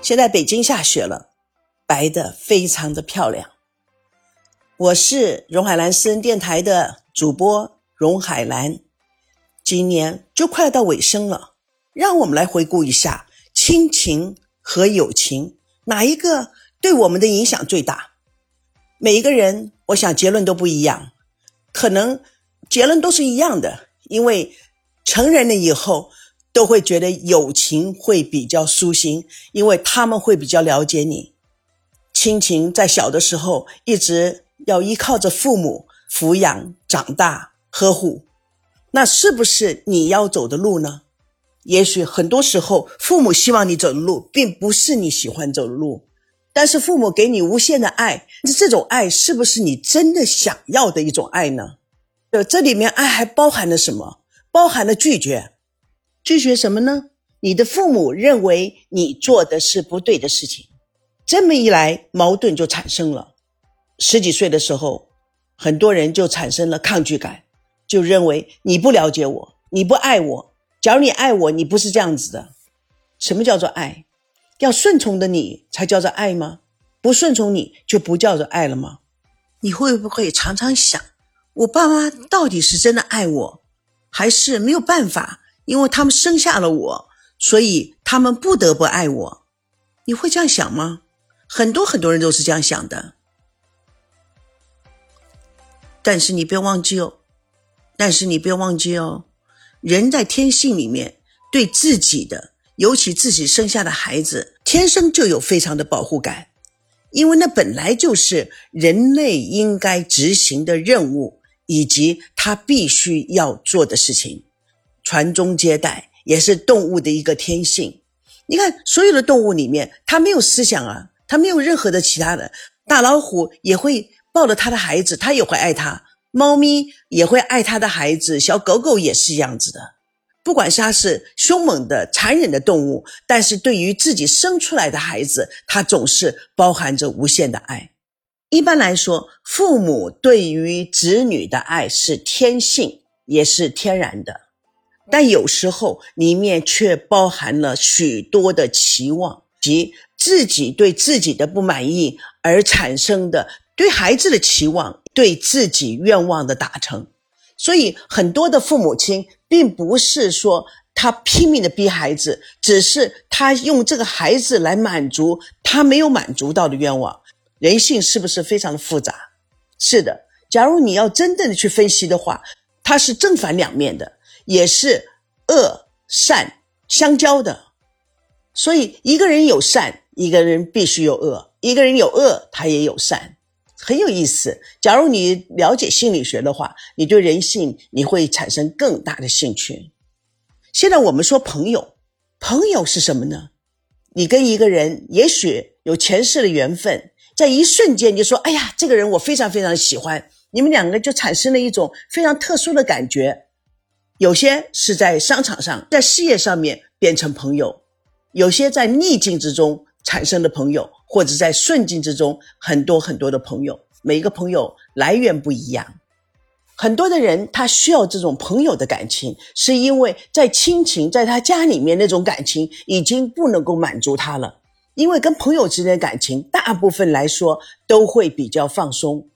现在北京下雪了，白的非常的漂亮。我是荣海兰私人电台的主播荣海兰。今年就快要到尾声了，让我们来回顾一下亲情和友情哪一个对我们的影响最大？每一个人，我想结论都不一样，可能结论都是一样的，因为成人了以后。都会觉得友情会比较舒心，因为他们会比较了解你。亲情在小的时候一直要依靠着父母抚养长大呵护，那是不是你要走的路呢？也许很多时候父母希望你走的路并不是你喜欢走的路，但是父母给你无限的爱，这种爱是不是你真的想要的一种爱呢？呃，这里面爱还包含了什么？包含了拒绝。拒绝什么呢？你的父母认为你做的是不对的事情，这么一来矛盾就产生了。十几岁的时候，很多人就产生了抗拒感，就认为你不了解我，你不爱我。假如你爱我，你不是这样子的。什么叫做爱？要顺从的你才叫做爱吗？不顺从你就不叫做爱了吗？你会不会常常想，我爸妈到底是真的爱我，还是没有办法？因为他们生下了我，所以他们不得不爱我。你会这样想吗？很多很多人都是这样想的。但是你别忘记哦，但是你别忘记哦，人在天性里面对自己的，尤其自己生下的孩子，天生就有非常的保护感，因为那本来就是人类应该执行的任务，以及他必须要做的事情。传宗接代也是动物的一个天性。你看，所有的动物里面，它没有思想啊，它没有任何的其他的。大老虎也会抱着它的孩子，它也会爱它；猫咪也会爱它的孩子，小狗狗也是这样子的。不管它是凶猛的、残忍的动物，但是对于自己生出来的孩子，它总是包含着无限的爱。一般来说，父母对于子女的爱是天性，也是天然的。但有时候里面却包含了许多的期望及自己对自己的不满意而产生的对孩子的期望，对自己愿望的达成。所以很多的父母亲并不是说他拼命的逼孩子，只是他用这个孩子来满足他没有满足到的愿望。人性是不是非常的复杂？是的。假如你要真正的去分析的话，它是正反两面的。也是恶善相交的，所以一个人有善，一个人必须有恶；一个人有恶，他也有善，很有意思。假如你了解心理学的话，你对人性你会产生更大的兴趣。现在我们说朋友，朋友是什么呢？你跟一个人也许有前世的缘分，在一瞬间你说：“哎呀，这个人我非常非常喜欢。”你们两个就产生了一种非常特殊的感觉。有些是在商场上，在事业上面变成朋友；有些在逆境之中产生的朋友，或者在顺境之中很多很多的朋友。每一个朋友来源不一样，很多的人他需要这种朋友的感情，是因为在亲情在他家里面那种感情已经不能够满足他了，因为跟朋友之间的感情大部分来说都会比较放松。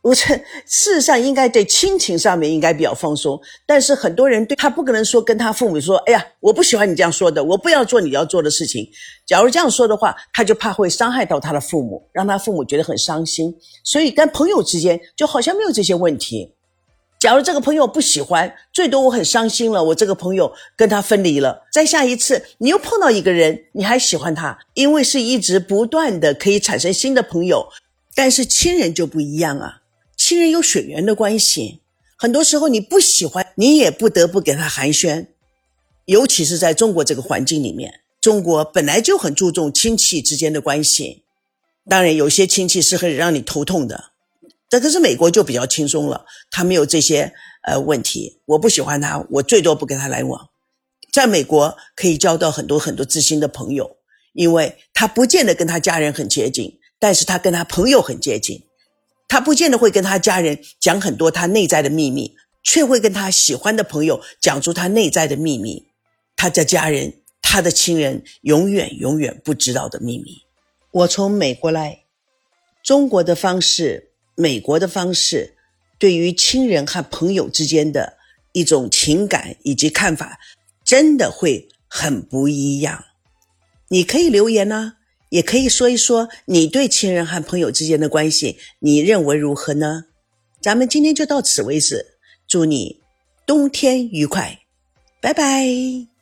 我这事实上应该对亲情上面应该比较放松，但是很多人对他不可能说跟他父母说：“哎呀，我不喜欢你这样说的，我不要做你要做的事情。”假如这样说的话，他就怕会伤害到他的父母，让他父母觉得很伤心。所以跟朋友之间就好像没有这些问题。假如这个朋友不喜欢，最多我很伤心了，我这个朋友跟他分离了。再下一次你又碰到一个人，你还喜欢他，因为是一直不断的可以产生新的朋友，但是亲人就不一样啊。亲人有血缘的关系，很多时候你不喜欢，你也不得不给他寒暄。尤其是在中国这个环境里面，中国本来就很注重亲戚之间的关系。当然，有些亲戚是很让你头痛的，但可是美国就比较轻松了，他没有这些呃问题。我不喜欢他，我最多不跟他来往。在美国可以交到很多很多知心的朋友，因为他不见得跟他家人很接近，但是他跟他朋友很接近。他不见得会跟他家人讲很多他内在的秘密，却会跟他喜欢的朋友讲出他内在的秘密。他的家人，他的亲人永远永远不知道的秘密。我从美国来，中国的方式，美国的方式，对于亲人和朋友之间的一种情感以及看法，真的会很不一样。你可以留言呢，也可以说一说你对亲人和朋友之间的关系，你认为如何呢？咱们今天就到此为止，祝你冬天愉快，拜拜。